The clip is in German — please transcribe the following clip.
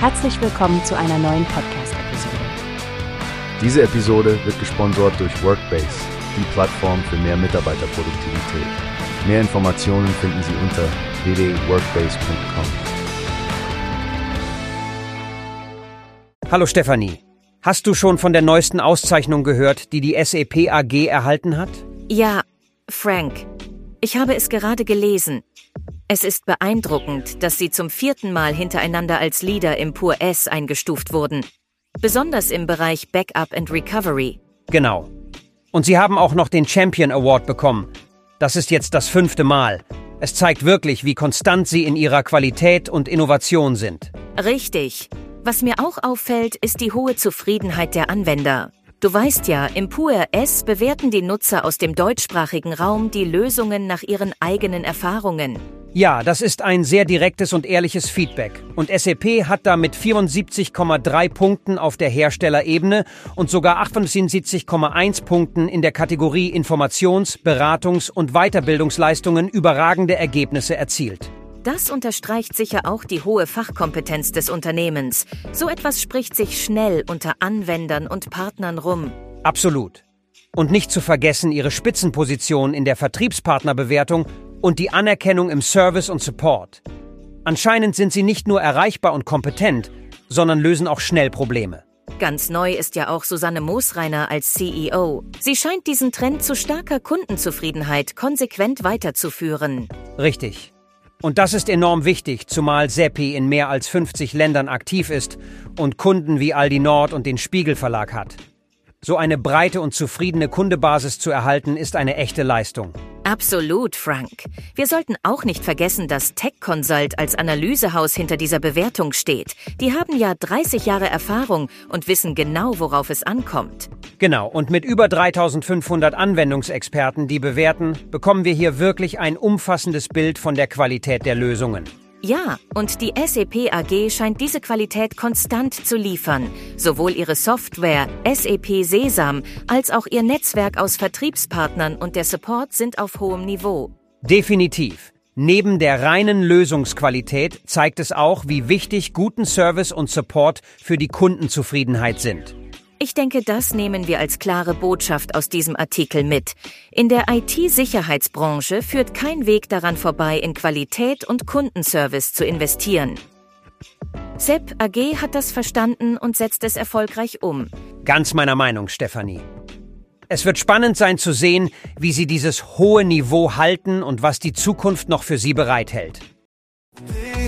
Herzlich willkommen zu einer neuen Podcast-Episode. Diese Episode wird gesponsert durch Workbase, die Plattform für mehr Mitarbeiterproduktivität. Mehr Informationen finden Sie unter www.workbase.com. Hallo Stefanie. Hast du schon von der neuesten Auszeichnung gehört, die die SAP AG erhalten hat? Ja, Frank. Ich habe es gerade gelesen. Es ist beeindruckend, dass sie zum vierten Mal hintereinander als Leader im Pur S eingestuft wurden. Besonders im Bereich Backup and Recovery. Genau. Und sie haben auch noch den Champion Award bekommen. Das ist jetzt das fünfte Mal. Es zeigt wirklich, wie konstant sie in ihrer Qualität und Innovation sind. Richtig. Was mir auch auffällt, ist die hohe Zufriedenheit der Anwender. Du weißt ja, im PURS bewerten die Nutzer aus dem deutschsprachigen Raum die Lösungen nach ihren eigenen Erfahrungen. Ja, das ist ein sehr direktes und ehrliches Feedback. Und SAP hat da mit 74,3 Punkten auf der Herstellerebene und sogar 78,1 Punkten in der Kategorie Informations-, Beratungs- und Weiterbildungsleistungen überragende Ergebnisse erzielt. Das unterstreicht sicher auch die hohe Fachkompetenz des Unternehmens. So etwas spricht sich schnell unter Anwendern und Partnern rum. Absolut. Und nicht zu vergessen ihre Spitzenposition in der Vertriebspartnerbewertung und die Anerkennung im Service und Support. Anscheinend sind sie nicht nur erreichbar und kompetent, sondern lösen auch schnell Probleme. Ganz neu ist ja auch Susanne Moosreiner als CEO. Sie scheint diesen Trend zu starker Kundenzufriedenheit konsequent weiterzuführen. Richtig. Und das ist enorm wichtig, zumal Seppi in mehr als 50 Ländern aktiv ist und Kunden wie Aldi Nord und den Spiegel Verlag hat. So eine breite und zufriedene Kundebasis zu erhalten, ist eine echte Leistung. Absolut, Frank. Wir sollten auch nicht vergessen, dass Tech Consult als Analysehaus hinter dieser Bewertung steht. Die haben ja 30 Jahre Erfahrung und wissen genau, worauf es ankommt. Genau, und mit über 3500 Anwendungsexperten, die bewerten, bekommen wir hier wirklich ein umfassendes Bild von der Qualität der Lösungen. Ja, und die SAP AG scheint diese Qualität konstant zu liefern. Sowohl ihre Software, SAP Sesam, als auch ihr Netzwerk aus Vertriebspartnern und der Support sind auf hohem Niveau. Definitiv. Neben der reinen Lösungsqualität zeigt es auch, wie wichtig guten Service und Support für die Kundenzufriedenheit sind. Ich denke, das nehmen wir als klare Botschaft aus diesem Artikel mit. In der IT-Sicherheitsbranche führt kein Weg daran vorbei, in Qualität und Kundenservice zu investieren. SEP AG hat das verstanden und setzt es erfolgreich um. Ganz meiner Meinung, Stefanie. Es wird spannend sein zu sehen, wie Sie dieses hohe Niveau halten und was die Zukunft noch für Sie bereithält.